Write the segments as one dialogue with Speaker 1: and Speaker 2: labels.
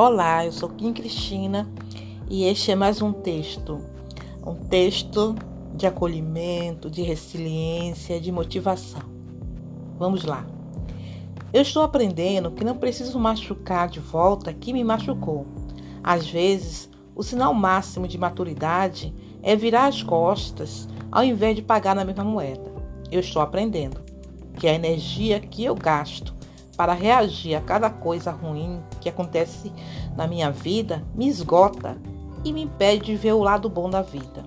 Speaker 1: Olá, eu sou Kim Cristina e este é mais um texto. Um texto de acolhimento, de resiliência, de motivação. Vamos lá. Eu estou aprendendo que não preciso machucar de volta quem me machucou. Às vezes, o sinal máximo de maturidade é virar as costas ao invés de pagar na mesma moeda. Eu estou aprendendo que a energia que eu gasto para reagir a cada coisa ruim que acontece na minha vida me esgota e me impede de ver o lado bom da vida.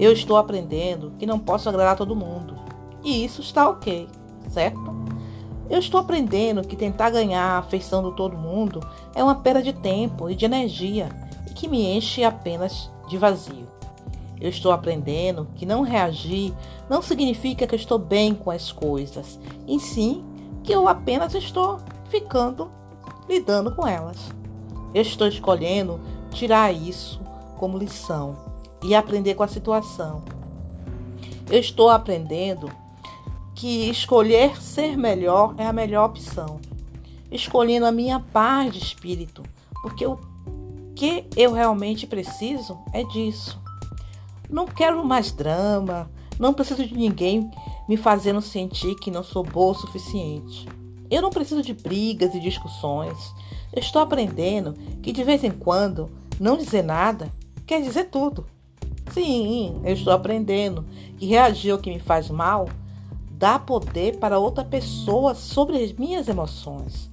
Speaker 1: Eu estou aprendendo que não posso agradar todo mundo e isso está ok, certo? Eu estou aprendendo que tentar ganhar a afeição de todo mundo é uma perda de tempo e de energia e que me enche apenas de vazio. Eu estou aprendendo que não reagir não significa que eu estou bem com as coisas, e sim que eu apenas estou ficando lidando com elas. Eu estou escolhendo tirar isso como lição e aprender com a situação. Eu estou aprendendo que escolher ser melhor é a melhor opção. Escolhendo a minha paz de espírito, porque o que eu realmente preciso é disso. Não quero mais drama, não preciso de ninguém me fazendo sentir que não sou boa o suficiente. Eu não preciso de brigas e discussões. Eu estou aprendendo que de vez em quando não dizer nada quer dizer tudo. Sim, eu estou aprendendo que reagir ao que me faz mal dá poder para outra pessoa sobre as minhas emoções.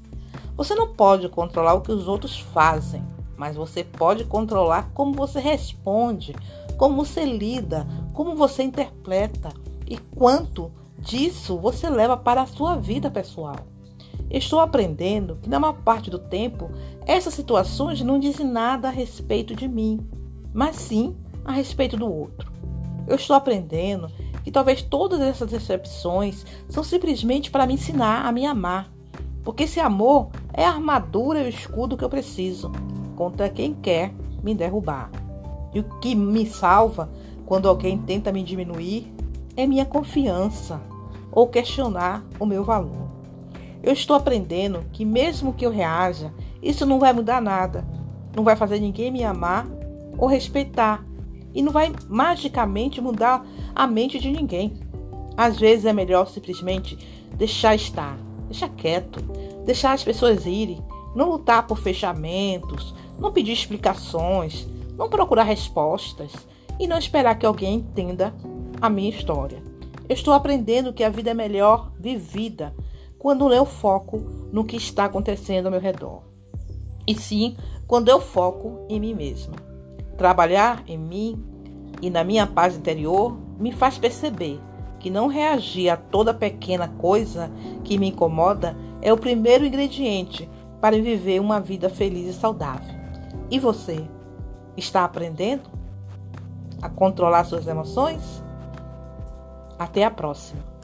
Speaker 1: Você não pode controlar o que os outros fazem, mas você pode controlar como você responde, como você lida, como você interpreta e quanto disso você leva para a sua vida pessoal. Estou aprendendo que, na maior parte do tempo, essas situações não dizem nada a respeito de mim, mas sim a respeito do outro. Eu estou aprendendo que talvez todas essas decepções são simplesmente para me ensinar a me amar, porque esse amor é a armadura e o escudo que eu preciso contra quem quer me derrubar. E o que me salva quando alguém tenta me diminuir é minha confiança ou questionar o meu valor. Eu estou aprendendo que, mesmo que eu reaja, isso não vai mudar nada, não vai fazer ninguém me amar ou respeitar e não vai magicamente mudar a mente de ninguém. Às vezes é melhor simplesmente deixar estar, deixar quieto, deixar as pessoas irem, não lutar por fechamentos, não pedir explicações, não procurar respostas e não esperar que alguém entenda a minha história. Estou aprendendo que a vida é melhor vivida quando eu foco no que está acontecendo ao meu redor. E sim, quando eu foco em mim mesma. Trabalhar em mim e na minha paz interior me faz perceber que não reagir a toda pequena coisa que me incomoda é o primeiro ingrediente para viver uma vida feliz e saudável. E você está aprendendo a controlar suas emoções? Até a próxima!